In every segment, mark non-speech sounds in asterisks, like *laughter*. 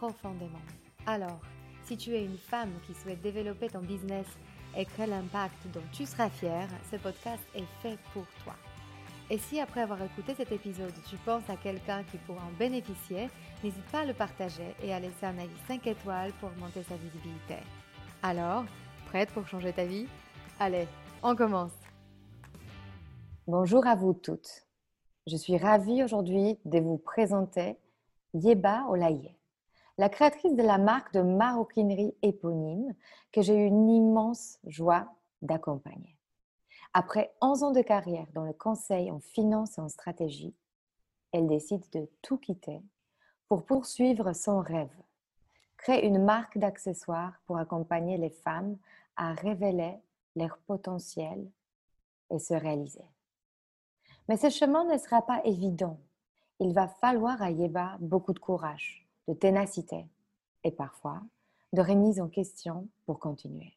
profondément. Alors, si tu es une femme qui souhaite développer ton business et créer l'impact dont tu seras fière, ce podcast est fait pour toi. Et si après avoir écouté cet épisode, tu penses à quelqu'un qui pourra en bénéficier, n'hésite pas à le partager et à laisser un avis 5 étoiles pour augmenter sa visibilité. Alors, prête pour changer ta vie? Allez, on commence Bonjour à vous toutes. Je suis ravie aujourd'hui de vous présenter Yeba Olaye, la créatrice de la marque de maroquinerie éponyme que j'ai eu une immense joie d'accompagner. Après 11 ans de carrière dans le conseil en finance et en stratégie, elle décide de tout quitter pour poursuivre son rêve, créer une marque d'accessoires pour accompagner les femmes à révéler leur potentiel et se réaliser. Mais ce chemin ne sera pas évident. Il va falloir à Yeba beaucoup de courage, de ténacité et parfois de remise en question pour continuer.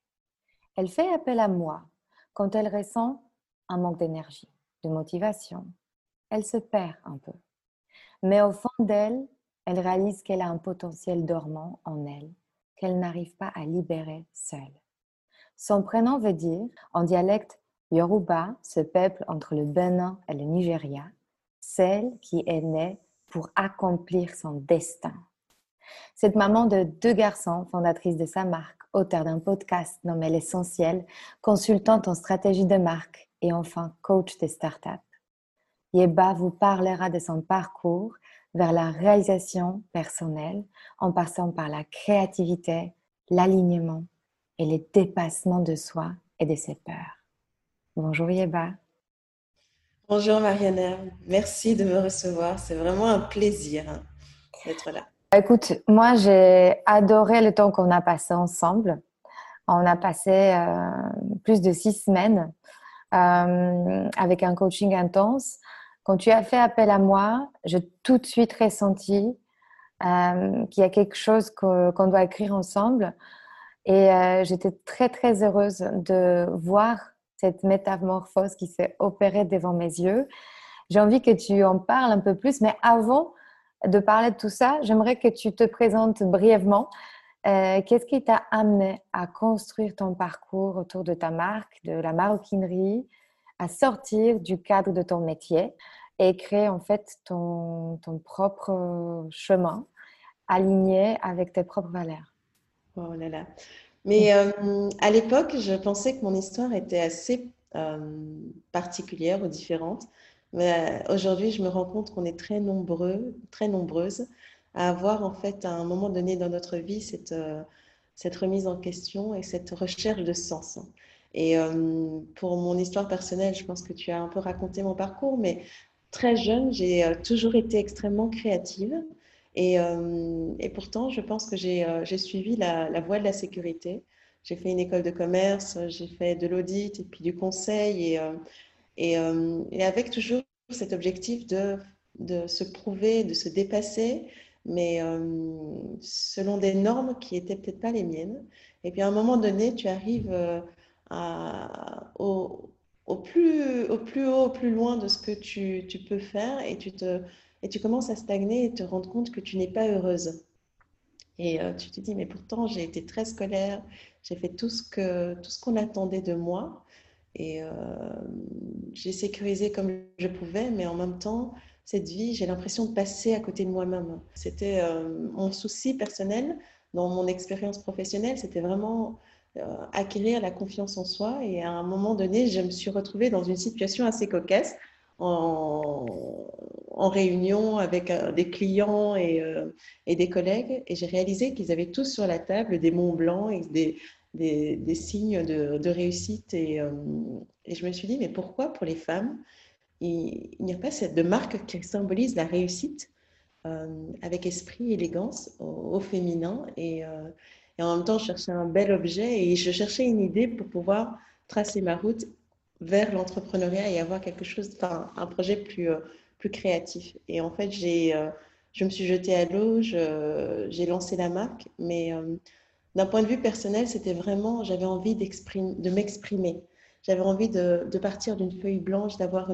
Elle fait appel à moi quand elle ressent un manque d'énergie, de motivation, elle se perd un peu. Mais au fond d'elle, elle réalise qu'elle a un potentiel dormant en elle qu'elle n'arrive pas à libérer seule. Son prénom veut dire, en dialecte Yoruba, ce peuple entre le Bénin et le Nigeria, celle qui est née pour accomplir son destin. Cette maman de deux garçons, fondatrice de sa marque, auteur d'un podcast nommé L'essentiel, consultante en stratégie de marque et enfin coach des startups. Yeba vous parlera de son parcours vers la réalisation personnelle en passant par la créativité, l'alignement et les dépassements de soi et de ses peurs. Bonjour Yeba. Bonjour Marianne, merci de me recevoir. C'est vraiment un plaisir hein, d'être là. Écoute, moi j'ai adoré le temps qu'on a passé ensemble. On a passé euh, plus de six semaines euh, avec un coaching intense. Quand tu as fait appel à moi, j'ai tout de suite ressenti euh, qu'il y a quelque chose qu'on doit écrire ensemble. Et j'étais très très heureuse de voir cette métamorphose qui s'est opérée devant mes yeux. J'ai envie que tu en parles un peu plus, mais avant, de parler de tout ça, j'aimerais que tu te présentes brièvement. Euh, qu'est-ce qui t'a amené à construire ton parcours autour de ta marque, de la maroquinerie, à sortir du cadre de ton métier et créer en fait ton, propre chemin aligné avec tes propres valeurs? Oh là là. Mais euh, à l'époque, je pensais que mon histoire était assez euh, particulière ou différente. Mais euh, aujourd'hui, je me rends compte qu'on est très nombreux, très nombreuses à avoir en fait à un moment donné dans notre vie cette, euh, cette remise en question et cette recherche de sens. Et euh, pour mon histoire personnelle, je pense que tu as un peu raconté mon parcours, mais très jeune, j'ai toujours été extrêmement créative. Et, pourtant, je pense que j'ai suivi la, la, voie de la sécurité. J'ai fait une école de commerce, j'ai fait de l'audit et puis du conseil. Et, et, euh, et, avec toujours cet objectif de, se prouver, de se dépasser, mais euh, selon des normes qui n'étaient peut-être pas les miennes. Et puis à un moment donné, tu arrives euh, au, plus, au plus haut, au plus loin de ce que tu, peux faire et tu, commences à stagner et te rendre compte que tu n'es pas heureuse. Et tu te dis, mais pourtant, j'ai été très scolaire, j'ai fait tout ce qu'on attendait de moi. Et euh, j'ai sécurisé comme je pouvais, mais en même temps, cette vie, j'ai l'impression de passer à côté de moi-même. C'était euh, mon souci personnel dans mon expérience professionnelle, c'était vraiment euh, acquérir la confiance en soi. Et à un moment donné, je me suis retrouvée dans une situation assez cocasse en, réunion avec des clients et, et des collègues. Et j'ai réalisé qu'ils avaient tous sur la table des monts blancs et des, des, signes de, réussite. Euh, et, je me suis dit, mais pourquoi pour les femmes, il, n'y a pas cette de marque qui symbolise la réussite avec esprit, élégance, au, féminin. Et, et, en même temps, je cherchais un bel objet et je cherchais une idée pour pouvoir tracer ma route vers l'entrepreneuriat et avoir quelque chose, un projet plus, créatif. Et en fait, j'ai je me suis jetée à l'eau, j'ai lancé la marque, mais euh, d'un point de vue personnel, c'était vraiment, j'avais envie de m'exprimer. J'avais envie de, partir d'une feuille blanche, d'avoir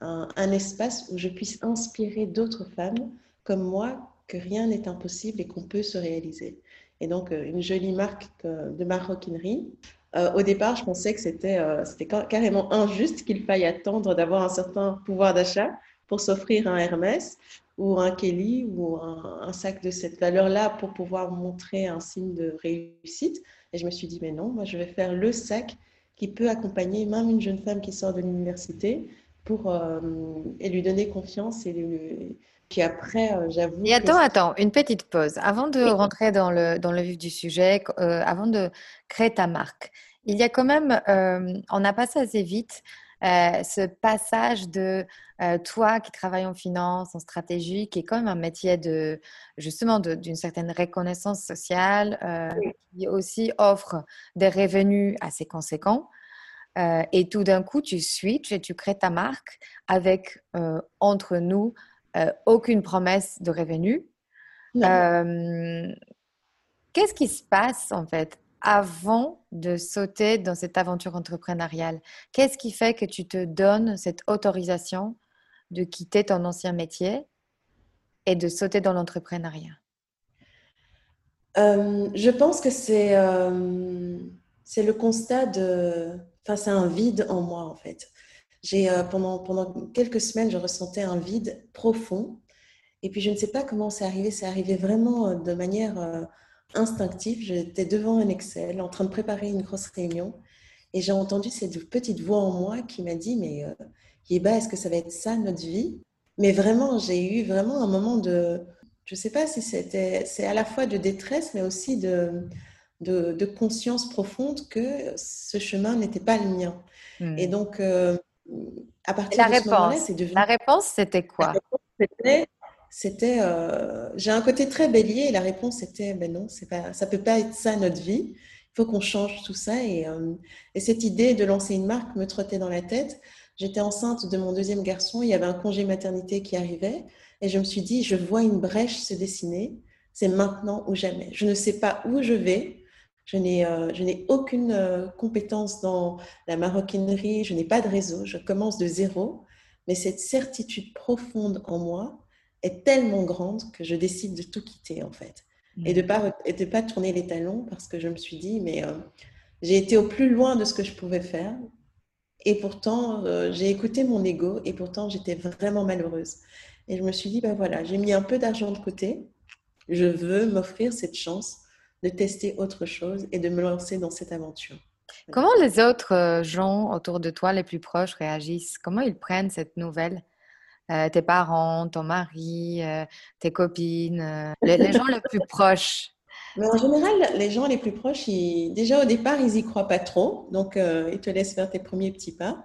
un, espace où je puisse inspirer d'autres femmes comme moi que rien n'est impossible et qu'on peut se réaliser. Et donc, euh, une jolie marque de maroquinerie. Euh, au départ, je pensais que c'était carrément injuste qu'il faille attendre d'avoir un certain pouvoir d'achat pour s'offrir un Hermès ou un Kelly ou un, sac de cette valeur-là pour pouvoir montrer un signe de réussite. Et je me suis dit, mais non, moi je vais faire le sac qui peut accompagner même une jeune femme qui sort de l'université pour euh, et lui donner confiance et puis après euh, j'avoue et attends attends une petite pause avant de rentrer dans le dans le vif du sujet euh, avant de créer ta marque il y a quand même on a passé assez vite euh, ce passage de euh, toi qui travailles en finance, en stratégie, qui est quand même un métier de justement d'une certaine reconnaissance sociale, euh, qui aussi offre des revenus assez conséquents. et tout d'un coup, tu switches et tu crées ta marque avec entre nous aucune promesse de revenus. Qu'est-ce qui se passe en fait avant de sauter dans cette aventure entrepreneuriale? Qu'est-ce qui fait que tu te donnes cette autorisation de quitter ton ancien métier et de sauter dans l'entrepreneuriat? Euh, Je pense que c'est euh, c'est le constat de... Enfin, c'est un vide en moi, en fait. J'ai euh, pendant, pendant quelques semaines, je ressentais un vide profond. Et puis, je ne sais pas comment c'est arrivé. C'est arrivé vraiment de manière instinctif. J'étais devant un Excel en train de préparer une grosse réunion et j'ai entendu cette petite voix en moi qui m'a dit Mais euh, Yéba, est-ce que ça va être ça notre vie? Mais vraiment, j'ai eu vraiment un moment de. Je ne sais pas si c'était. C'est à la fois de détresse, mais aussi de, de, conscience profonde que ce chemin n'était pas le mien. Hmm. Et donc, euh, à partir la de ce moment-là, c'est devenu. La réponse, c'était quoi? C'était c'était euh, j'ai un côté très bélier et la réponse était ben non c'est pas ça peut pas être ça notre vie. Il faut qu'on change tout ça. Et, euh, et, cette idée de lancer une marque me trottait dans la tête. J'étais enceinte de mon deuxième garçon. Il y avait un congé maternité qui arrivait. Et je me suis dit je vois une brèche se dessiner. C'est maintenant ou jamais. Je ne sais pas où je vais. Je n'ai, euh, je n'ai aucune compétence dans la maroquinerie, je n'ai pas de réseau, je commence de zéro, mais cette certitude profonde en moi est tellement grande que je décide de tout quitter en fait. Et de ne pas, de pas tourner les talons parce que je me suis dit, mais euh, j'ai été au plus loin de ce que je pouvais faire. Et pourtant, euh, j'ai écouté mon ego et pourtant, j'étais vraiment malheureuse. Et je me suis dit, ben voilà, j'ai mis un peu d'argent de côté. Je veux m'offrir cette chance de tester autre chose et de me lancer dans cette aventure. Comment les autres euh, gens autour de toi, les plus proches, réagissent? Comment ils prennent cette nouvelle? Euh, tes parents, ton mari, euh, tes copines, euh, les, gens les plus proches mais en général, les gens les plus proches, déjà au départ, ils y croient pas trop. Donc, ils te laissent faire tes premiers petits pas.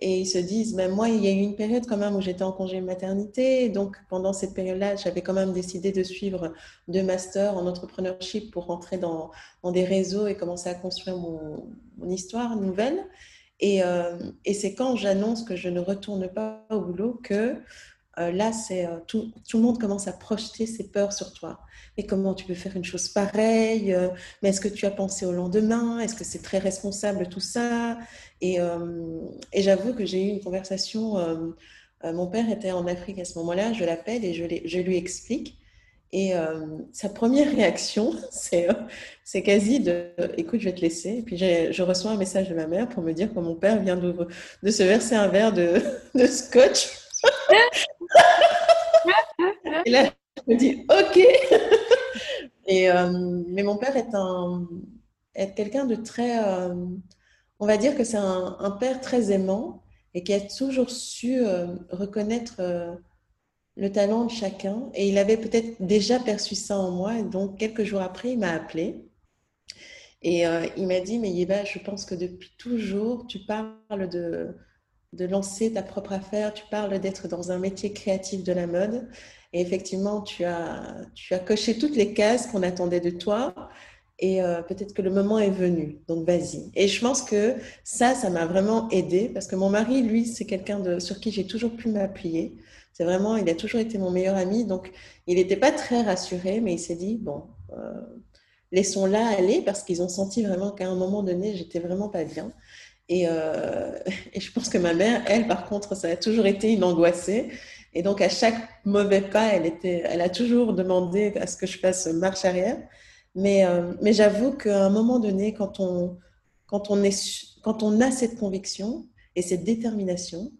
Et ils se disent, mais moi, il y a eu une période quand même où j'étais en congé maternité. Donc, pendant cette période-là, j'avais quand même décidé de suivre deux masters en entrepreneurship pour rentrer dans, des réseaux et commencer à construire mon histoire nouvelle. Et, euh, et c'est quand j'annonce que je ne retourne pas au boulot que euh, là, c'est euh, tout, le monde commence à projeter ses peurs sur toi. Mais comment tu peux faire une chose pareille Mais est-ce que tu as pensé au lendemain? Est-ce que c'est très responsable tout ça? Et, j'avoue que j'ai eu une conversation. mon père était en Afrique à ce moment-là. Je l'appelle et je lui explique. Et euh, sa première réaction, *laughs* c'est, euh, c'est quasi de écoute, je vais te laisser. Et puis je reçois un message de ma mère pour me dire que mon père vient de, de se verser un verre de, *laughs* de scotch. *laughs* et là, je me dis ok. et, euh, mais mon père est, un, est quelqu'un de très. on va dire que c'est un, un, père très aimant et qui a toujours su reconnaître le talent de chacun. Et il avait peut-être déjà perçu ça en moi. Donc, quelques jours après, il m'a appelé. Et euh, il m'a dit, mais Yéba, je pense que depuis toujours, tu parles de, de lancer ta propre affaire, tu parles d'être dans un métier créatif de la mode. Et effectivement, tu as, tu as coché toutes les cases qu'on attendait de toi. Et euh, peut-être que le moment est venu. Donc, vas-y. Et je pense que ça, ça m'a vraiment aidé parce que mon mari, lui, c'est quelqu'un sur qui j'ai toujours pu m'appuyer. C'est vraiment, il a toujours été mon meilleur ami. Donc, il n'était pas très rassuré, mais il s'est dit, bon, euh, laissons-la aller parce qu'ils ont senti vraiment qu'à un moment donné, j'étais vraiment pas bien. Et, euh, *laughs* et, je pense que ma mère, elle, par contre, ça a toujours été une angoissée. Et donc, à chaque mauvais pas, elle, était, elle a toujours demandé à ce que je fasse marche arrière. Mais, euh, mais j'avoue qu'à un moment donné, quand on, quand, on est, quand on a cette conviction et cette détermination,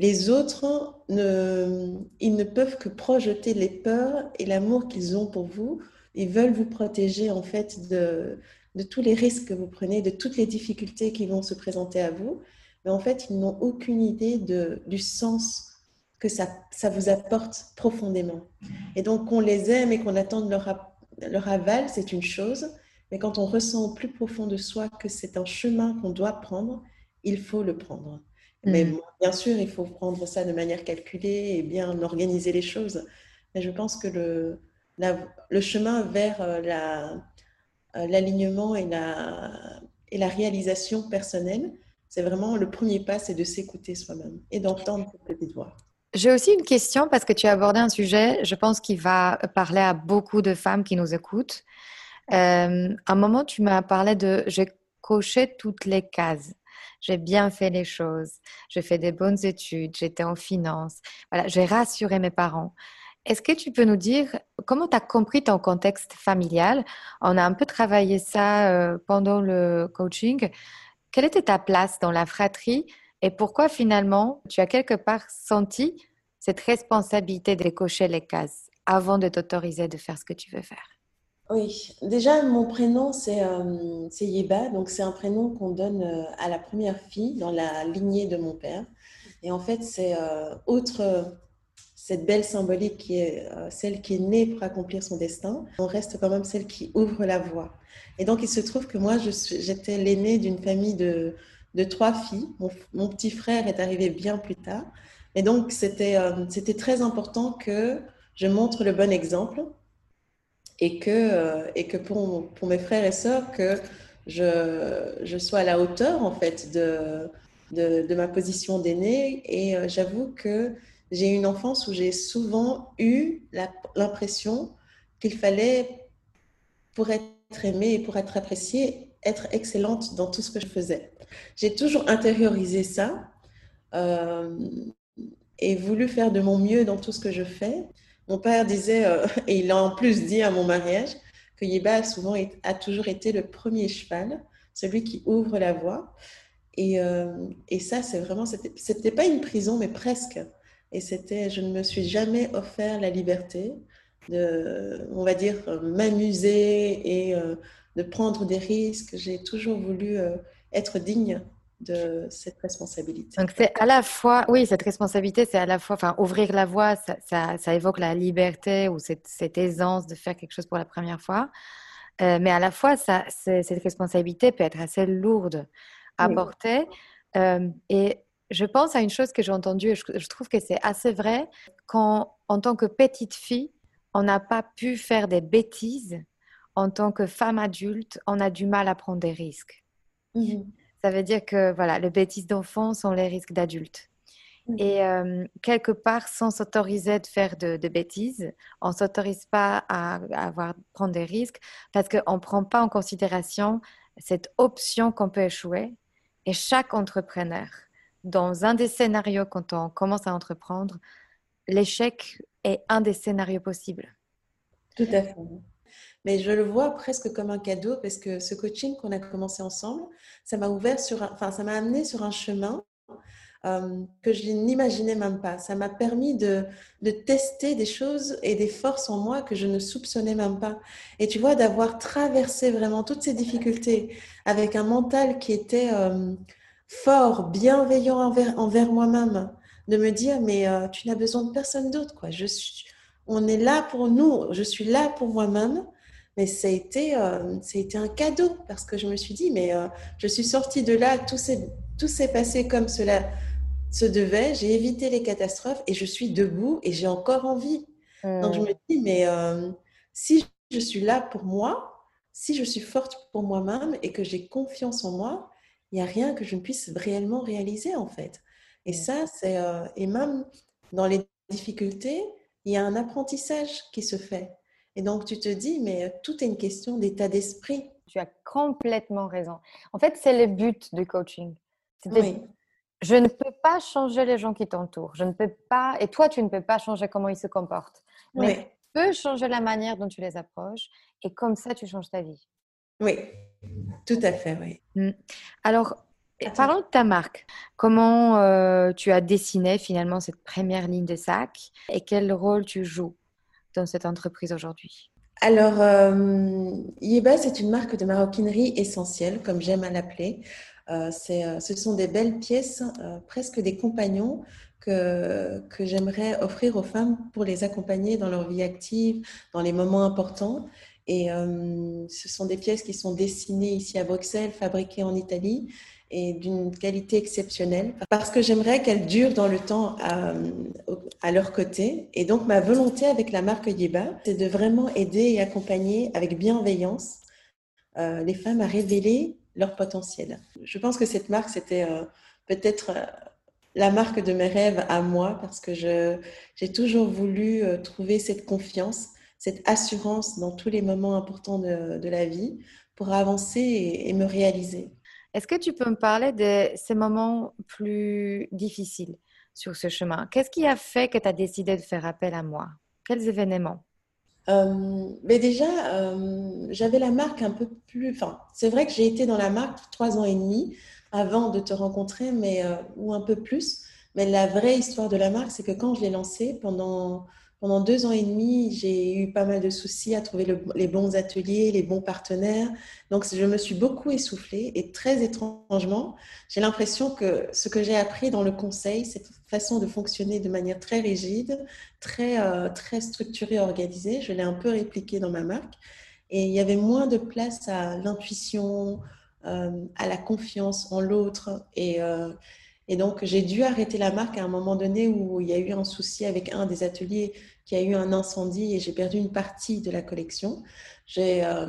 les autres, ils ne peuvent que projeter les peurs et l'amour qu'ils ont pour vous. Ils veulent vous protéger en fait de, tous les risques que vous prenez, de toutes les difficultés qui vont se présenter à vous. Mais en fait, ils n'ont aucune idée du sens que ça, ça vous apporte profondément. Et donc, qu'on les aime et qu'on attende leur, leur aval, c'est une chose. Mais quand on ressent au plus profond de soi que c'est un chemin qu'on doit prendre, il faut le prendre. Mais mm. bien sûr, il faut prendre ça de manière calculée et bien organiser les choses. Mais je pense que le, le chemin vers euh, la, euh, l'alignement et la, et la réalisation personnelle, c'est vraiment le premier pas, c'est de s'écouter soi-même et d'entendre cette petite voix. J'ai aussi une question parce que tu as abordé un sujet, je pense, qui va parler à beaucoup de femmes qui nous écoutent. Euh, à un moment, tu m'as parlé de j'ai coché toutes les cases. J'ai bien fait les choses. J'ai fait des bonnes études. J'étais en finance. Voilà, j'ai rassuré mes parents. Est-ce que tu peux nous dire comment tu as compris ton contexte familial? On a un peu travaillé ça euh, pendant le coaching. Quelle était ta place dans la fratrie et pourquoi finalement tu as quelque part senti cette responsabilité de cocher les cases avant de t'autoriser de faire ce que tu veux faire? Oui, déjà mon prénom c'est euh, Yeba, donc c'est un prénom qu'on donne euh, à la première fille dans la lignée de mon père. Et en fait c'est autre cette belle symbolique qui est euh, celle qui est née pour accomplir son destin, on reste quand même celle qui ouvre la voie. Et donc, il se trouve que moi, j'étais l'aînée d'une famille de, de, trois filles. Mon, petit frère est arrivé bien plus tard. Et donc, euh, c'était très important que je montre le bon exemple et que, euh, et que pour, mes frères et sœurs, que je, sois à la hauteur, en fait, de, de, ma position d'aînée. Et j'avoue que j'ai eu une enfance où j'ai souvent eu l'impression qu'il fallait, pour être aimée et pour être appréciée, être excellente dans tout ce que je faisais. J'ai toujours intériorisé ça euh, et voulu faire de mon mieux dans tout ce que je fais. Mon père disait, euh, *laughs* et il a en plus dit à mon mariage, que Yeba a, souvent, a toujours été le premier cheval, celui qui ouvre la voie. Et, euh, ça, c'est vraiment, c'était pas une prison, mais presque. Et c'était, je ne me suis jamais offert la liberté de, on va dire, m'amuser et euh, de prendre des risques. J'ai toujours voulu euh, être digne de cette responsabilité. Donc c'est à la fois, oui, cette responsabilité, c'est à la fois, enfin, ouvrir la voie, ça, ça, évoque la liberté ou cette, cette, aisance de faire quelque chose pour la première fois. Euh, mais à la fois, ça, cette responsabilité peut être assez lourde à porter. et je pense à une chose que j'ai entendue et je, trouve que c'est assez vrai. Quand, en tant que petite fille, on n'a pas pu faire des bêtises, en tant que femme adulte, on a du mal à prendre des risques. Mhm. Ça veut dire que voilà, les bêtises d'enfant sont les risques d'adultes. Mhm. Et euh, quelque part, sans s'autoriser de faire de, bêtises, on ne s'autorise pas à, à, avoir, prendre des risques parce qu'on ne prend pas en considération cette option qu'on peut échouer. Et chaque entrepreneur, dans un des scénarios, quand on commence à entreprendre, l'échec est un des scénarios possibles. Tout à fait. Mais je le vois presque comme un cadeau parce que ce coaching qu'on a commencé ensemble, ça m'a ouvert sur, enfin, ça m'a amené sur un chemin euh, que je n'imaginais même pas. Ça m'a permis de, de, tester des choses et des forces en moi que je ne soupçonnais même pas. Et tu vois, d'avoir traversé vraiment toutes ces difficultés avec un mental qui était euh, fort, bienveillant envers, envers moi-même, de me dire, mais euh, tu n'as besoin de personne d'autre. Quoi. On est là pour nous, je suis là pour moi-même. Mais ça a, été, euh, ça a été un cadeau parce que je me suis dit, mais euh, je suis sortie de là, tout s'est, passé comme cela se devait, j'ai évité les catastrophes et je suis debout et j'ai encore envie. Donc je me dis, mais si je suis là pour moi, si je suis forte pour moi-même et que j'ai confiance en moi, il n'y a rien que je ne puisse réellement réaliser en fait. Et ça, c'est et même dans les difficultés, il y a un apprentissage qui se fait. Et donc, tu te dis, mais tout est une question d'état d'esprit. Tu as complètement raison. En fait, c'est le but du coaching. Oui. Je ne peux pas changer les gens qui t'entourent. Je ne peux pas, et toi, tu ne peux pas changer comment ils se comportent. Mais tu peux changer la manière dont tu les approches. Et comme ça, tu changes ta vie. Oui, tout à fait, oui. Mmh. Alors, Parlons de ta marque. Comment euh, tu as dessiné finalement cette première ligne de sac et quel rôle tu joues? Dans cette entreprise aujourd'hui? Alors, euh, Yeba, c'est une marque de maroquinerie essentielle, comme j'aime à l'appeler. Euh, ce sont des belles pièces, presque des compagnons que, que j'aimerais offrir aux femmes pour les accompagner dans leur vie active, dans les moments importants. Et ce sont des pièces qui sont dessinées ici à Bruxelles, fabriquées en Italie et d'une qualité exceptionnelle parce que j'aimerais qu'elles durent dans le temps à, à, leur côté. Et donc, ma volonté avec la marque Yeba, c'est de vraiment aider et accompagner avec bienveillance euh, les femmes à révéler leur potentiel. Je pense que cette marque, c'était euh, peut-être euh, la marque de mes rêves à moi parce que j'ai toujours voulu trouver cette confiance, cette assurance dans tous les moments importants de, la vie pour avancer et me réaliser. Est-ce que tu peux me parler de ces moments plus difficiles sur ce chemin? Qu'est-ce qui a fait que tu as décidé de faire appel à moi? Quels événements? Euh, mais déjà, euh, j'avais la marque un peu plus. Enfin, c'est vrai que j'ai été dans la marque trois ans et demi avant de te rencontrer, mais euh, ou un peu plus. Mais la vraie histoire de la marque, c'est que quand je l'ai lancée pendant pendant deux ans et demi, j'ai eu pas mal de soucis à trouver les bons ateliers, les bons partenaires. Donc, je me suis beaucoup essoufflée et très étrangement, j'ai l'impression que ce que j'ai appris dans le conseil, cette façon de fonctionner de manière très rigide, très, euh, très structurée, organisée, je l'ai un peu répliqué dans ma marque. Et il y avait moins de place à l'intuition, euh, à la confiance en l'autre. Et, euh, et donc, j'ai dû arrêter la marque à un moment donné où il y a eu un souci avec un des ateliers qui a eu un incendie et j'ai perdu une partie de la collection. J'ai euh,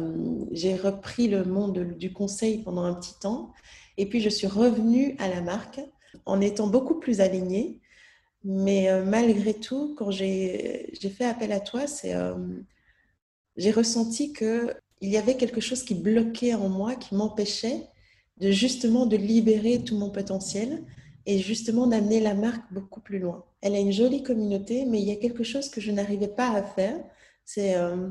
repris le monde du conseil pendant un petit temps et puis je suis revenue à la marque en étant beaucoup plus alignée. Mais euh, malgré tout, quand j'ai fait appel à toi, euh, j'ai ressenti qu'il y avait quelque chose qui bloquait en moi, qui m'empêchait de justement de libérer tout mon potentiel et justement d'amener la marque beaucoup plus loin. Elle a une jolie communauté, mais il y a quelque chose que je n'arrivais pas à faire, c'est euh,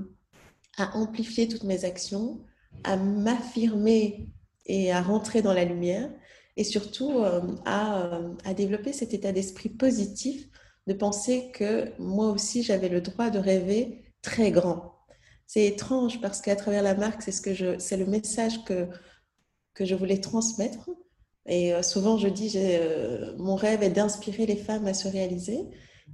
à amplifier toutes mes actions, à m'affirmer et à rentrer dans la lumière, et surtout euh, à, euh, à, développer cet état d'esprit positif de penser que moi aussi j'avais le droit de rêver très grand. C'est étrange parce qu'à travers la marque, c'est ce le message que que je voulais transmettre et euh, souvent, je dis, euh, mon rêve est d'inspirer les femmes à se réaliser.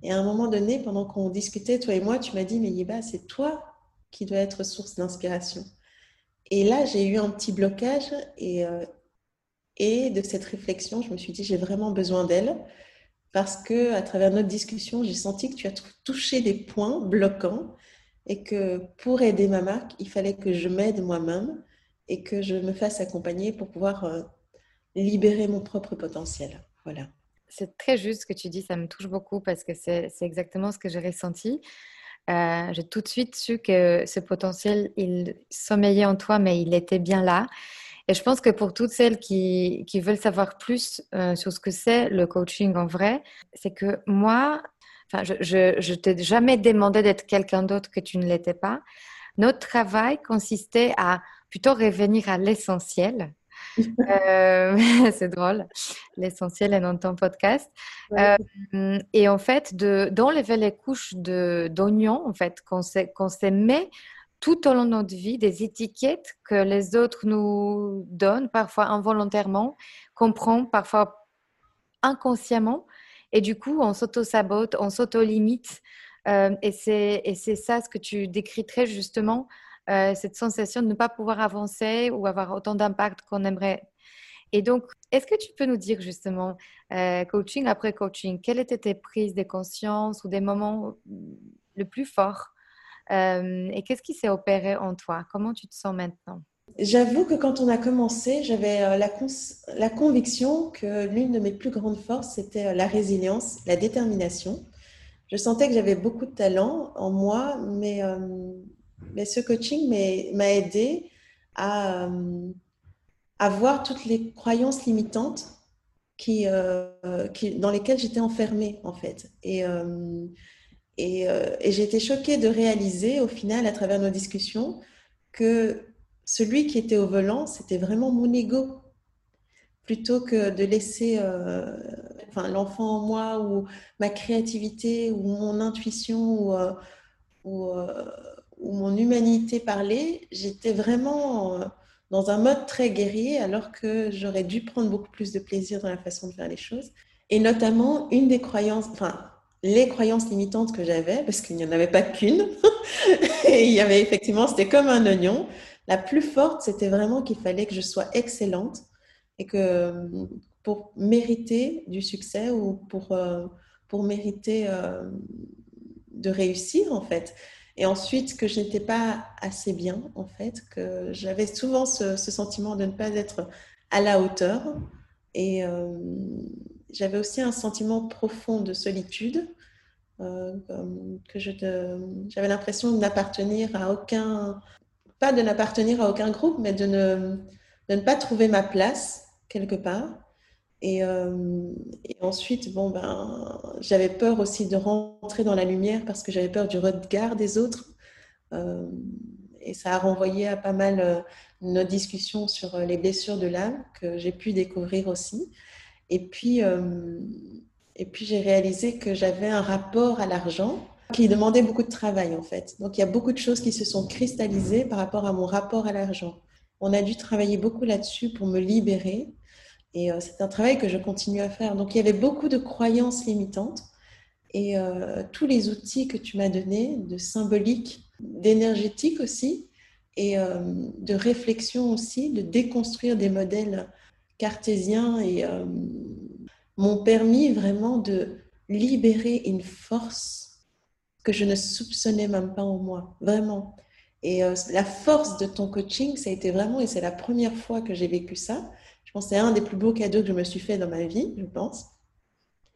Et à un moment donné, pendant qu'on discutait, toi et moi, tu m'as dit, mais Yiba, c'est toi qui dois être source d'inspiration. Et là, j'ai eu un petit blocage et, euh, et de cette réflexion, je me suis dit, j'ai vraiment besoin d'elle parce que à travers notre discussion, j'ai senti que tu as touché des points bloquants et que pour aider ma marque, il fallait que je m'aide moi-même et que je me fasse accompagner pour pouvoir libérer mon propre potentiel. Voilà. C'est très juste ce que tu dis, ça me touche beaucoup parce que c'est exactement ce que j'ai ressenti. Euh, j'ai tout de suite su que ce potentiel, il sommeillait en toi, mais il était bien là. Et je pense que pour toutes celles qui, veulent savoir plus euh, sur ce que c'est le coaching en vrai, c'est que moi, enfin, je, je t'ai jamais demandé d'être quelqu'un d'autre que tu ne l'étais pas. Notre travail consistait à plutôt revenir à l'essentiel, euh, *laughs* c'est drôle. L'essentiel est dans ton podcast. Euh, et en fait, d'enlever les couches d'oignons, en fait, qu'on se met tout au long de notre vie, des étiquettes que les autres nous donnent, parfois involontairement, qu'on prend parfois inconsciemment. Et du coup, on s'auto-sabote, on s'auto-limite. Euh, et c'est ça ce que tu décris très justement euh, cette sensation de ne pas pouvoir avancer ou avoir autant d'impact qu'on aimerait. Et donc, est-ce que tu peux nous dire justement, euh, coaching après coaching, quelles étaient tes prises de conscience ou des moments le plus fort. et qu'est-ce qui s'est opéré en toi? Comment tu te sens maintenant? J'avoue que quand on a commencé, j'avais la, la, conviction que l'une de mes plus grandes forces, c'était la résilience, la détermination. Je sentais que j'avais beaucoup de talent en moi, mais, mais ce coaching m'a aidé à, à voir toutes les croyances limitantes euh, dans lesquelles j'étais enfermée, en fait. Et, euh, et, euh, j'ai été choquée de réaliser, au final, à travers nos discussions, que celui qui était au volant, c'était vraiment mon ego. Plutôt que de laisser l'enfant en moi ou ma créativité ou mon intuition ou, ou mon humanité parler, j'étais vraiment dans un mode très guerrier, alors que j'aurais dû prendre beaucoup plus de plaisir dans la façon de faire les choses. Et notamment, une des croyances, enfin, les croyances limitantes que j'avais, parce qu'il n'y en avait pas qu'une, *laughs* et il y avait effectivement, c'était comme un oignon. La plus forte, c'était vraiment qu'il fallait que je sois excellente et que pour mériter du succès ou pour, euh, pour mériter euh, de réussir, en fait. Et ensuite, que je n'étais pas assez bien, en fait, que j'avais souvent ce, sentiment de ne pas être à la hauteur. Et euh, j'avais aussi un sentiment profond de solitude, euh, que j'avais l'impression de n'appartenir à aucun, pas de n'appartenir à aucun groupe, mais de ne, de ne pas trouver ma place quelque part. Euh, et, ensuite, bon, ben, j'avais peur aussi de rentrer dans la lumière parce que j'avais peur du regard des autres. Euh, et ça a renvoyé à pas mal euh, nos discussions sur les blessures de l'âme que j'ai pu découvrir aussi. Et puis, et puis j'ai réalisé que j'avais un rapport à l'argent qui demandait beaucoup de travail en fait. Donc il y a beaucoup de choses qui se sont cristallisées par rapport à mon rapport à l'argent. On a dû travailler beaucoup là-dessus pour me libérer et euh, c'est un travail que je continue à faire. Donc il y avait beaucoup de croyances limitantes. Et euh, tous les outils que tu m'as donnés, de symbolique, d'énergétique aussi, et euh, de réflexion aussi, de déconstruire des modèles cartésiens, et m'ont permis vraiment de libérer une force que je ne soupçonnais même pas en moi, vraiment. Et la force de ton coaching, ça a été vraiment, et c'est la première fois que j'ai vécu ça, c'est un des plus beaux cadeaux que je me suis fait dans ma vie, je pense.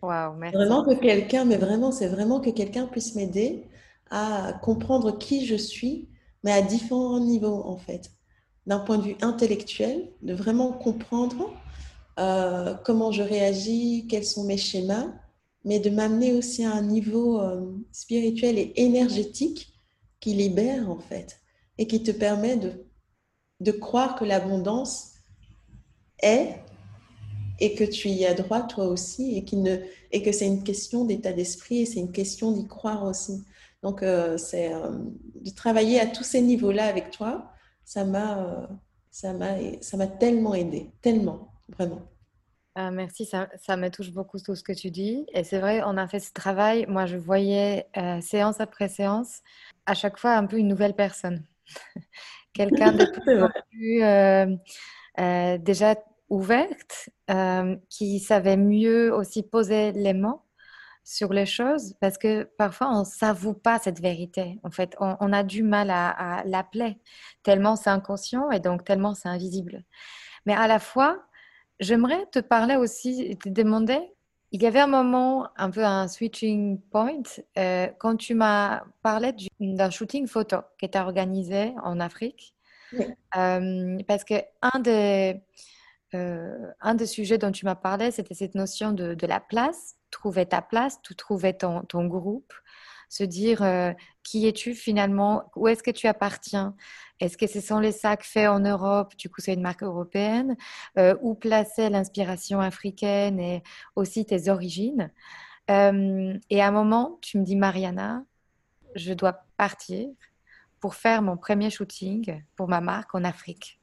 Wow, merci. Vraiment que quelqu'un, mais vraiment, c'est vraiment que quelqu'un puisse m'aider à comprendre qui je suis, mais à différents niveaux, en fait. D'un point de vue intellectuel, de vraiment comprendre euh, comment je réagis, quels sont mes schémas, mais de m'amener aussi à un niveau euh, spirituel et énergétique qui libère, en fait, et qui te permet de, de croire que l'abondance est et que tu y as droit toi aussi et, ne, et que c'est une question d'état d'esprit et c'est une question d'y croire aussi. Donc, euh, c'est euh, de travailler à tous ces niveaux-là avec toi, ça m'a euh, ça m'a ça m'a tellement aidé, tellement, vraiment. Ah, merci, ça, ça, me touche beaucoup tout ce que tu dis. Et c'est vrai, on a fait ce travail. Moi, je voyais séance après séance, à chaque fois un peu une nouvelle personne. *laughs* Quelqu'un de *laughs* plus, déjà ouverte, euh, qui savait mieux aussi poser les mots sur les choses, parce que parfois on ne s'avoue pas cette vérité. En fait, on, a du mal à, l'appeler, tellement c'est inconscient et donc tellement c'est invisible. Mais à la fois, j'aimerais te parler aussi, te demander, il y avait un moment, un peu un switching point, euh, quand tu m'as parlé d'un shooting photo qui était organisé en Afrique. Euh, parce que un des un des sujets dont tu m'as parlé, c'était cette notion de, la place, trouver ta place, tout trouver ton, groupe, se dire euh, qui es-tu finalement, où est-ce que tu appartiens, est-ce que ce sont les sacs faits en Europe, du coup c'est une marque européenne, euh, où placer l'inspiration africaine et aussi tes origines? et à un moment, tu me dis, Mariana, je dois partir pour faire mon premier shooting pour ma marque en Afrique.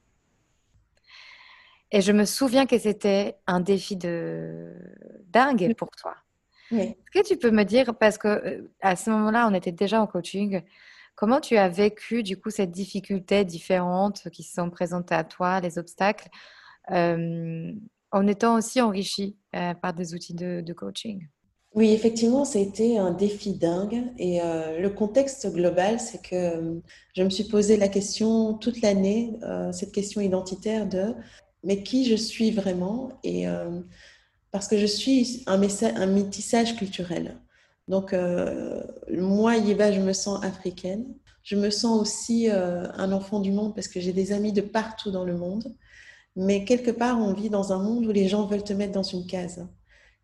Et je me souviens que c'était un défi de dingue pour toi. Est-ce que tu peux me dire, parce que euh, à ce moment-là, on était déjà en coaching, comment tu as vécu du coup cette difficulté différente qui se sont présentées à toi, les obstacles, euh, en étant aussi enrichi euh, par des outils de, coaching? Oui, effectivement, ça a été un défi dingue. Et euh, le contexte global, c'est que euh, je me suis posé la question toute l'année, euh, cette question identitaire de mais qui je suis vraiment Et parce que je suis un, métissage culturel. Donc, moi, Yéba, je me sens africaine. Je me sens aussi un enfant du monde parce que j'ai des amis de partout dans le monde. Mais quelque part, on vit dans un monde où les gens veulent te mettre dans une case.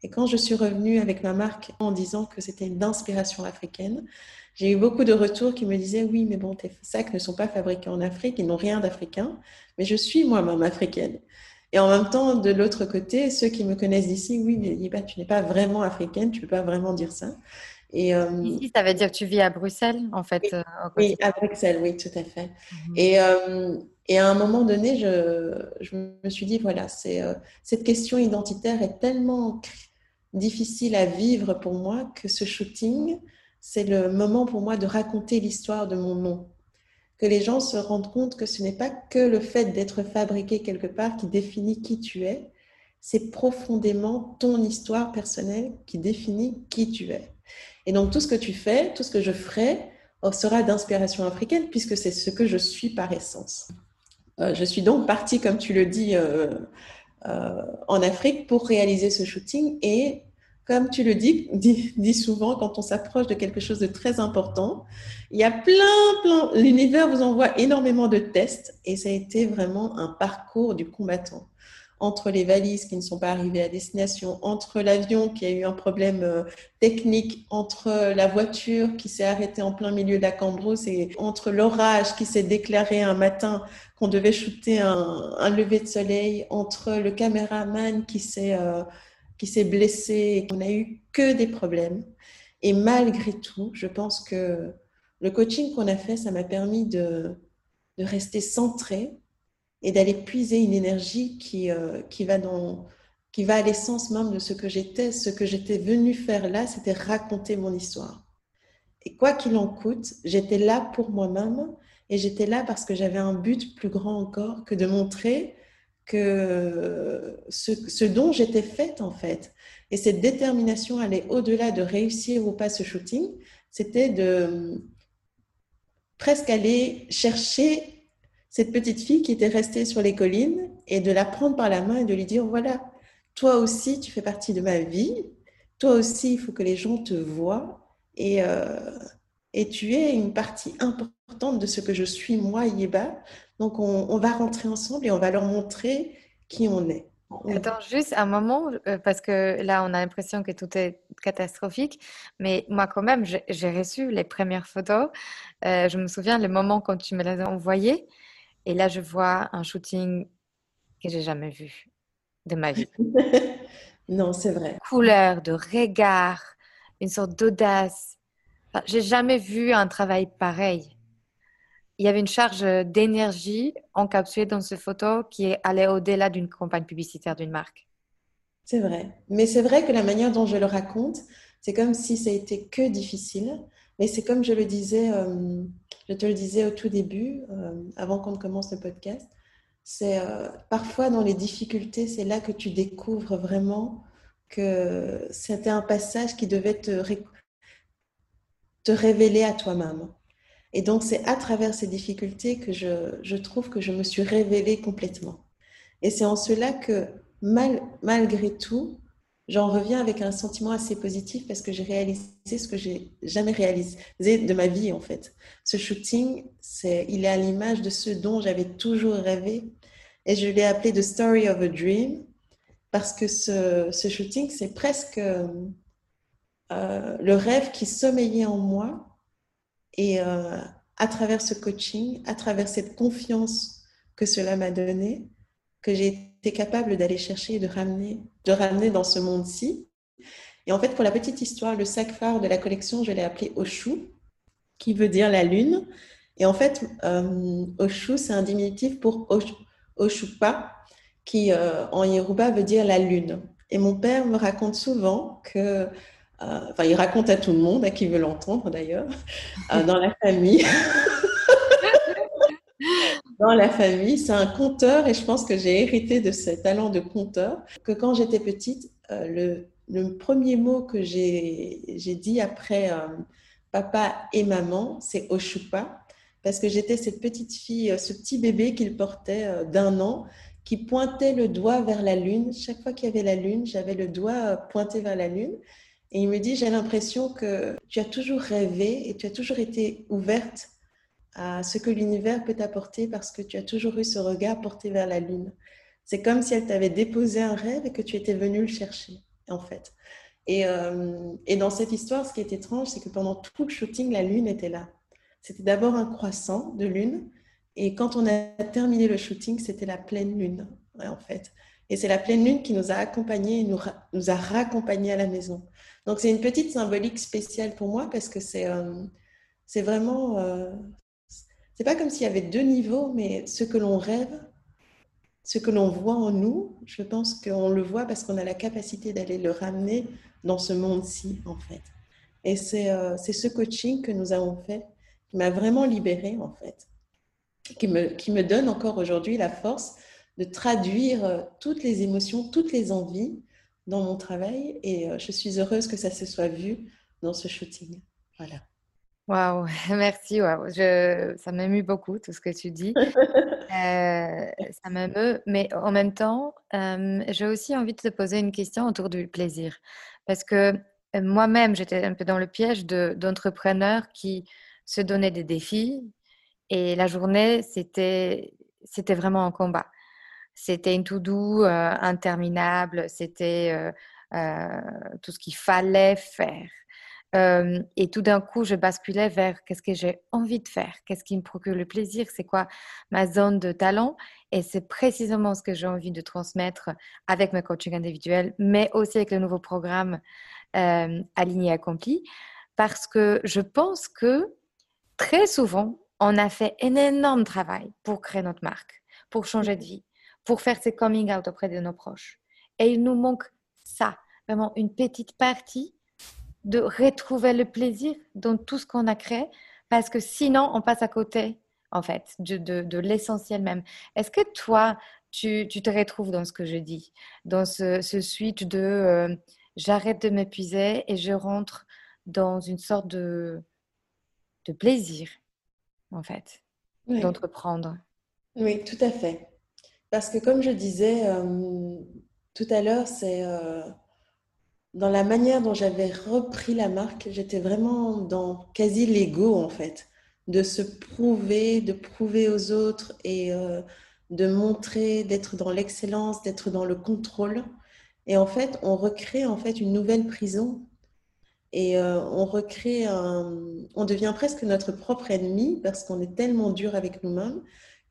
Et quand je suis revenue avec ma marque en disant que c'était une inspiration africaine, j'ai eu beaucoup de retours qui me disaient oui, mais bon, tes sacs ne sont pas fabriqués en Afrique, ils n'ont rien d'africain, mais je suis moi-même africaine. Et en même temps, de l'autre côté, ceux qui me connaissent d'ici, oui, mais tu n'es pas vraiment africaine, tu ne peux pas vraiment dire ça. Et, euh, Ici, ça veut dire que tu vis à Bruxelles, en fait. Oui, euh, oui à Bruxelles, oui, tout à fait. Mhm. Et, euh, et, à un moment donné, je, je, me suis dit, voilà, cette question identitaire est tellement difficile à vivre pour moi que ce shooting, c'est le moment pour moi de raconter l'histoire de mon nom. Que les gens se rendent compte que ce n'est pas que le fait d'être fabriqué quelque part qui définit qui tu es, c'est profondément ton histoire personnelle qui définit qui tu es. Et donc tout ce que tu fais, tout ce que je ferai, oh, sera d'inspiration africaine puisque c'est ce que je suis par essence. Euh, je suis donc partie, comme tu le dis, euh, euh, en Afrique pour réaliser ce shooting. Et comme tu le dis, dis, souvent, quand on s'approche de quelque chose de très important, il y a plein, plein, l'univers vous envoie énormément de tests et ça a été vraiment un parcours du combattant. Entre les valises qui ne sont pas arrivées à destination, entre l'avion qui a eu un problème euh, technique, entre la voiture qui s'est arrêtée en plein milieu de la Cambrousse et entre l'orage qui s'est déclaré un matin qu'on devait shooter un, lever de soleil, entre le caméraman qui s'est euh, qui s'est blessé et qu'on a eu que des problèmes. Et malgré tout, je pense que le coaching qu'on a fait, ça m'a permis de, de rester centré et d'aller puiser une énergie qui, euh, qui, va dans, qui va à l'essence même de ce que j'étais. Ce que j'étais venue faire là, c'était raconter mon histoire. Et quoi qu'il en coûte, j'étais là pour moi-même et j'étais là parce que j'avais un but plus grand encore que de montrer que ce, ce dont j'étais faite en fait. Et cette détermination allait au-delà de réussir ou pas ce shooting, c'était de presque aller chercher cette petite fille qui était restée sur les collines et de la prendre par la main et de lui dire, voilà, toi aussi, tu fais partie de ma vie, toi aussi, il faut que les gens te voient. Et, euh, et tu es une partie importante de ce que je suis, moi, Yeba. Donc, on, on va rentrer ensemble et on va leur montrer qui on est. Attends, juste un moment, euh, parce que là, on a l'impression que tout est catastrophique, mais moi, quand même, j'ai reçu les premières photos. Euh, je me souviens le moment quand tu me les as envoyées. Et là, je vois un shooting que j'ai jamais vu de ma vie. *laughs* non, c'est vrai. Couleur, de regard, une sorte d'audace. J'ai jamais vu un travail pareil. Il y avait une charge d'énergie encapsulée dans ces photos qui allait au-delà d'une campagne publicitaire d'une marque. C'est vrai. Mais c'est vrai que la manière dont je le raconte, c'est comme si ça été que difficile. Mais c'est comme je le disais, euh, je te le disais au tout début, euh, avant qu'on commence le podcast, c'est euh, parfois dans les difficultés, c'est là que tu découvres vraiment que c'était un passage qui devait te, te révéler à toi-même. Et donc c'est à travers ces difficultés que je, je, trouve que je me suis révélée complètement. Et c'est en cela que mal, malgré tout, j'en reviens avec un sentiment assez positif parce que j'ai réalisé ce que j'ai jamais réalisé de ma vie en fait. Ce shooting, c'est, il est à l'image de ce dont j'avais toujours rêvé et je l'ai appelé The Story of a Dream parce que ce, ce shooting, c'est presque euh, le rêve qui sommeillait en moi et euh, à travers ce coaching, à travers cette confiance que cela m'a donnée, que j'ai été capable d'aller chercher et de ramener, de ramener dans ce monde-ci. Et en fait, pour la petite histoire, le sac phare de la collection, je l'ai appelé Oshu, qui veut dire la lune. Et en fait, euh, Oshu, c'est un diminutif pour Oshupa, qui en Yoruba veut dire la lune. Et mon père me raconte souvent que, enfin, il raconte à tout le monde, à qui veut l'entendre d'ailleurs, *laughs* dans la famille. *laughs* dans la famille. C'est un conteur et je pense que j'ai hérité de ce talent de conteur. Que quand j'étais petite, euh, le le premier mot que j'ai dit après euh, papa et maman, c'est Oshupa, parce que j'étais cette petite fille, euh, ce petit bébé qu'il portait euh, d'un an, qui pointait le doigt vers la lune. Chaque fois qu'il y avait la lune, j'avais le doigt pointé vers la lune. Et il me dit, j'ai l'impression que tu as toujours rêvé et tu as toujours été ouverte à ce que l'univers peut t'apporter parce que tu as toujours eu ce regard porté vers la lune. C'est comme si elle t'avait déposé un rêve et que tu étais venu le chercher, en fait. Et, euh, et, dans cette histoire, ce qui est étrange, c'est que pendant tout le shooting, la lune était là. C'était d'abord un croissant de lune, et quand on a terminé le shooting, c'était la pleine lune, en fait. Et c'est la pleine lune qui nous a accompagnés et nous a raccompagnés à la maison. Donc c'est une petite symbolique spéciale pour moi parce que c'est euh, c'est vraiment, euh, c'est pas comme s'il y avait deux niveaux, mais ce que l'on rêve ce que l'on voit en nous, je pense qu'on le voit parce qu'on a la capacité d'aller le ramener dans ce monde-ci, en fait. Et euh, c'est ce coaching que nous avons fait qui m'a vraiment libérée, en fait, qui me, qui me donne encore aujourd'hui la force de traduire euh, toutes les émotions, toutes les envies dans mon travail. Et euh, je suis heureuse que ça se soit vu dans ce shooting. Voilà. Waouh, *laughs* merci. Wow. Je, ça m'émue beaucoup tout ce que tu dis. *laughs* Euh, ça m'émeut, mais en même temps, euh, j'ai aussi envie de te poser une question autour du plaisir. Parce que euh, moi-même, j'étais un peu dans le piège d'entrepreneurs qui se donnaient des défis et la journée, c'était vraiment un combat. C'était une to-do interminable, c'était tout ce qu'il fallait faire et tout d'un coup, je basculais vers qu'est-ce que j'ai envie de faire, qu'est-ce qui me procure le plaisir, c'est quoi ma zone de talent. Et c'est précisément ce que j'ai envie de transmettre avec mes coachings individuels, mais aussi avec le nouveau programme euh, Aligné Accompli. Parce que je pense que très souvent, on a fait un énorme travail pour créer notre marque, pour changer de vie, pour faire ses coming out auprès de nos proches. Et il nous manque ça, vraiment une petite partie de retrouver le plaisir dans tout ce qu'on a créé, parce que sinon, on passe à côté, en fait, de, l'essentiel même. Est-ce que toi, tu, te retrouves dans ce que je dis, dans ce, switch de euh, j'arrête de m'épuiser et je rentre dans une sorte de, de plaisir, en fait, d'entreprendre? Oui, tout à fait. Parce que comme je disais euh, tout à l'heure, c'est... Euh, dans la manière dont j'avais repris la marque, j'étais vraiment dans quasi l'ego en fait, de se prouver, de prouver aux autres et euh, de montrer, d'être dans l'excellence, d'être dans le contrôle. Et en fait, on recrée en fait une nouvelle prison et on recrée un... on devient presque notre propre ennemi parce qu'on est tellement dur avec nous-mêmes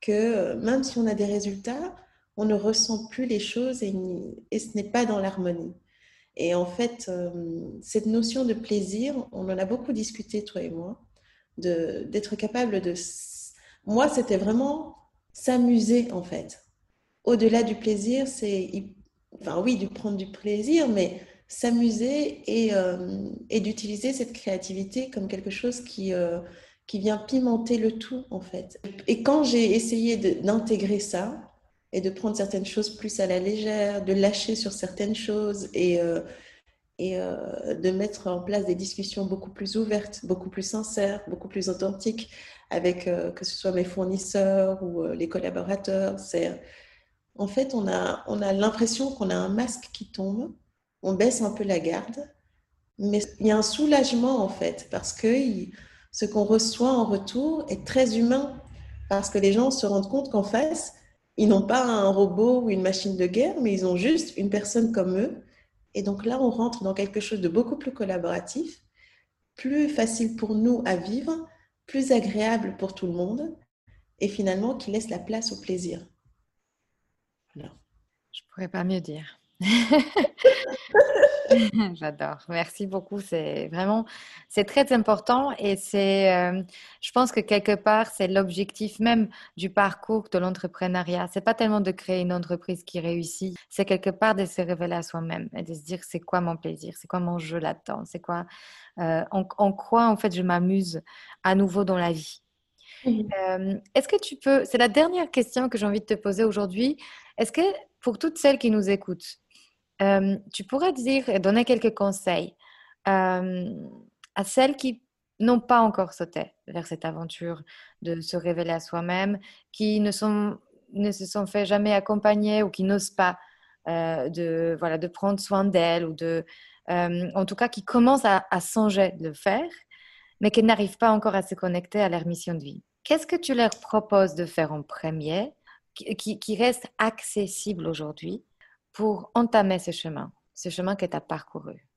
que euh, même si on a des résultats, on ne ressent plus les choses et, et ce n'est pas dans l'harmonie. Et en fait, euh, cette notion de plaisir, on en a beaucoup discuté, toi et moi, d'être capable de... Moi, c'était vraiment s'amuser, en fait. Au-delà du plaisir, c'est... Enfin oui, de prendre du plaisir, mais s'amuser et, euh, et d'utiliser cette créativité comme quelque chose qui, qui vient pimenter le tout, en fait. Et quand j'ai essayé d'intégrer ça, et de prendre certaines choses plus à la légère, de lâcher sur certaines choses et, euh, euh, de mettre en place des discussions beaucoup plus ouvertes, beaucoup plus sincères, beaucoup plus authentiques avec euh, que ce soit mes fournisseurs ou les collaborateurs. C'est en fait on a on a l'impression qu'on a un masque qui tombe, on baisse un peu la garde, mais il y a un soulagement en fait parce que ce qu'on reçoit en retour est très humain parce que les gens se rendent compte qu'en face ils n'ont pas un robot ou une machine de guerre, mais ils ont juste une personne comme eux. Et donc là, on rentre dans quelque chose de beaucoup plus collaboratif, plus facile pour nous à vivre, plus agréable pour tout le monde, et finalement qui laisse la place au plaisir. Je Je pourrais pas mieux dire. *laughs* J'adore. Merci beaucoup. C'est vraiment, c'est très important et c'est, euh, je pense que quelque part, c'est l'objectif même du parcours de l'entrepreneuriat. C'est pas tellement de créer une entreprise qui réussit, c'est quelque part de se révéler à soi-même et de se dire c'est quoi mon plaisir, c'est quoi mon jeu là-dedans, c'est quoi, euh, en, quoi en fait je m'amuse à nouveau dans la vie? Euh, est-ce que tu peux, c'est la dernière question que j'ai envie de te poser aujourd'hui. Est-ce que pour toutes celles qui nous écoutent, Euh, tu pourrais dire et donner quelques conseils à celles qui n'ont pas encore sauté vers cette aventure de se révéler à soi-même, qui ne, se sont fait jamais accompagner ou qui n'osent pas de, voilà, de prendre soin d'elles ou de, en tout cas qui commencent à, songer de le faire, mais qui n'arrivent pas encore à se connecter à leur mission de vie. Qu'est-ce que tu leur proposes de faire en premier qui reste accessible aujourd'hui? Pour entamer ce chemin, ce chemin que tu as parcouru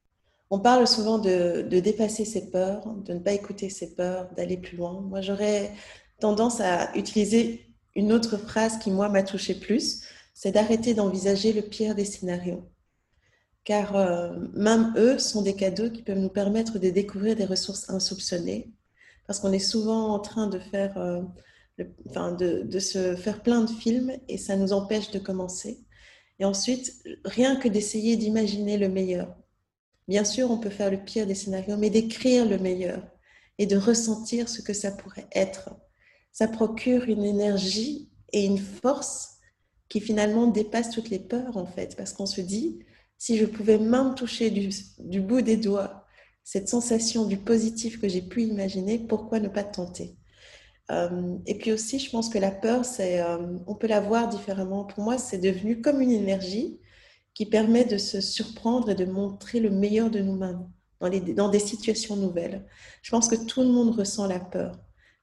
On parle souvent de, dépasser ses peurs, de ne pas écouter ses peurs, d'aller plus loin. Moi, j'aurais tendance à utiliser une autre phrase qui, moi, m'a touché plus, c'est d'arrêter d'envisager le pire des scénarios. Car euh, même eux sont des cadeaux qui peuvent nous permettre de découvrir des ressources insoupçonnées, parce qu'on est souvent en train de faire, euh, de, se faire plein de films et ça nous empêche de commencer. Et ensuite, rien que d'essayer d'imaginer le meilleur. Bien sûr, on peut faire le pire des scénarios, mais d'écrire le meilleur et de ressentir ce que ça pourrait être. Ça procure une énergie et une force qui finalement dépasse toutes les peurs, en fait, parce qu'on se dit, si je pouvais même toucher du, bout des doigts cette sensation du positif que j'ai pu imaginer, pourquoi ne pas tenter? Euh, Et puis aussi, je pense que la peur, c'est, euh, on peut la voir différemment. Pour moi, c'est devenu comme une énergie qui permet de se surprendre et de montrer le meilleur de nous-mêmes dans, dans des situations nouvelles. Je pense que tout le monde ressent la peur.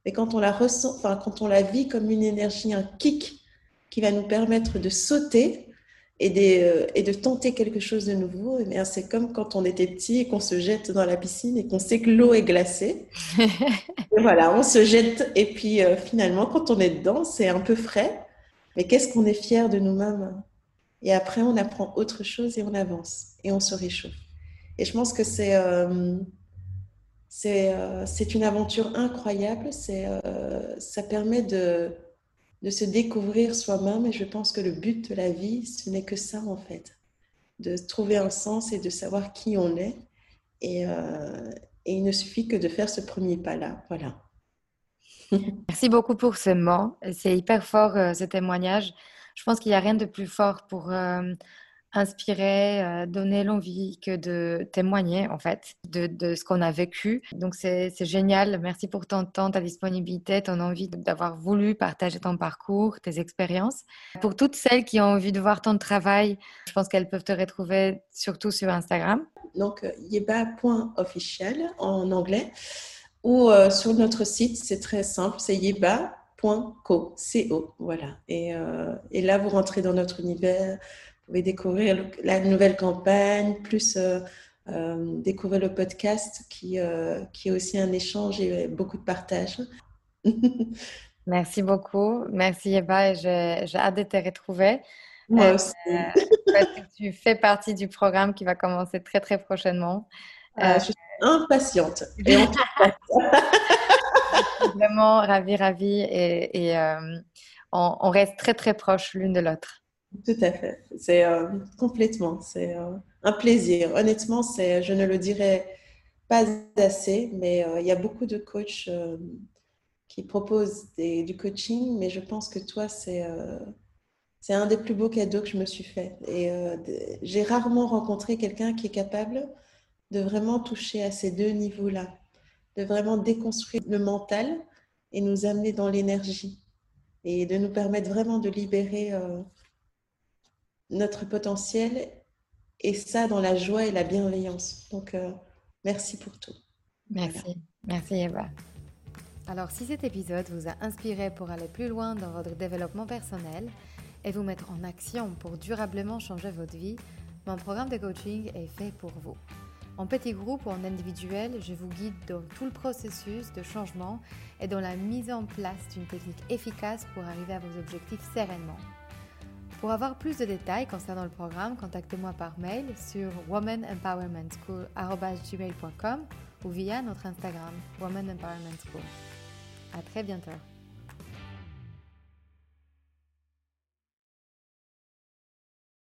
Mais quand on la ressent, enfin, quand on la vit comme une énergie, un kick qui va nous permettre de sauter, et, euh, et, de tenter quelque chose de nouveau, eh c'est comme quand on était petit et qu'on se jette dans la piscine et qu'on sait que l'eau est glacée. *laughs* et voilà, on se jette et puis euh, finalement, quand on est dedans, c'est un peu frais, mais qu'est-ce qu'on est fier de nous-mêmes? Et après, on apprend autre chose et on avance et on se réchauffe. Et je pense que c'est euh, c'est une aventure incroyable. ça permet de de se découvrir soi-même. Et je pense que le but de la vie, ce n'est que ça en fait, de trouver un sens et de savoir qui on est. Et, euh, il ne suffit que de faire ce premier pas-là. Voilà. *laughs* Merci beaucoup pour ce mot. C'est hyper fort euh, ce témoignage. Je pense qu'il n'y a rien de plus fort pour euh, inspirer, euh, donner l'envie que de témoigner en fait de, ce qu'on a vécu. Donc c'est génial. Merci pour ton temps, ta disponibilité, ton envie d'avoir voulu partager ton parcours, tes expériences. Pour toutes celles qui ont envie de voir ton travail, je pense qu'elles peuvent te retrouver surtout sur Instagram. Donc euh, yeba.official en anglais ou euh, sur notre site, c'est très simple, c'est yeba.co, co, voilà. Et, là, vous rentrez dans notre univers, pouvez découvrir la nouvelle campagne, plus euh, euh, découvrir le podcast qui, euh, qui est aussi un échange et beaucoup de partage. *laughs* Merci beaucoup. Merci Eva et j'ai hâte de te retrouver. Moi aussi. tu fais partie du programme qui va commencer très très prochainement. je suis impatiente. *laughs* vraiment ravie, ravie et, et on, on, reste très très proches l'une de l'autre. Tout à fait. C'est euh, complètement. C'est euh, un plaisir. Honnêtement, c'est, je ne le dirais pas assez, mais euh, il y a beaucoup de coachs qui proposent du coaching, mais je pense que toi, c'est c'est un des plus beaux cadeaux que je me suis fait. Et j'ai rarement rencontré quelqu'un qui est capable de vraiment toucher à ces deux niveaux-là, de vraiment déconstruire le mental et nous amener dans l'énergie et de nous permettre vraiment de libérer notre potentiel et ça dans la joie et la bienveillance. Donc, euh, merci pour tout. Merci. Merci Eva. Alors, si cet épisode vous a inspiré pour aller plus loin dans votre développement personnel et vous mettre en action pour durablement changer votre vie, mon programme de coaching est fait pour vous. En petit groupe ou en individuel, je vous guide dans tout le processus de changement et dans la mise en place d'une technique efficace pour arriver à vos objectifs sereinement. Pour avoir plus de détails concernant le programme, contactez-moi par mail sur womanempowermentschool.com ou via notre Instagram Woman Empowerment School. À très bientôt.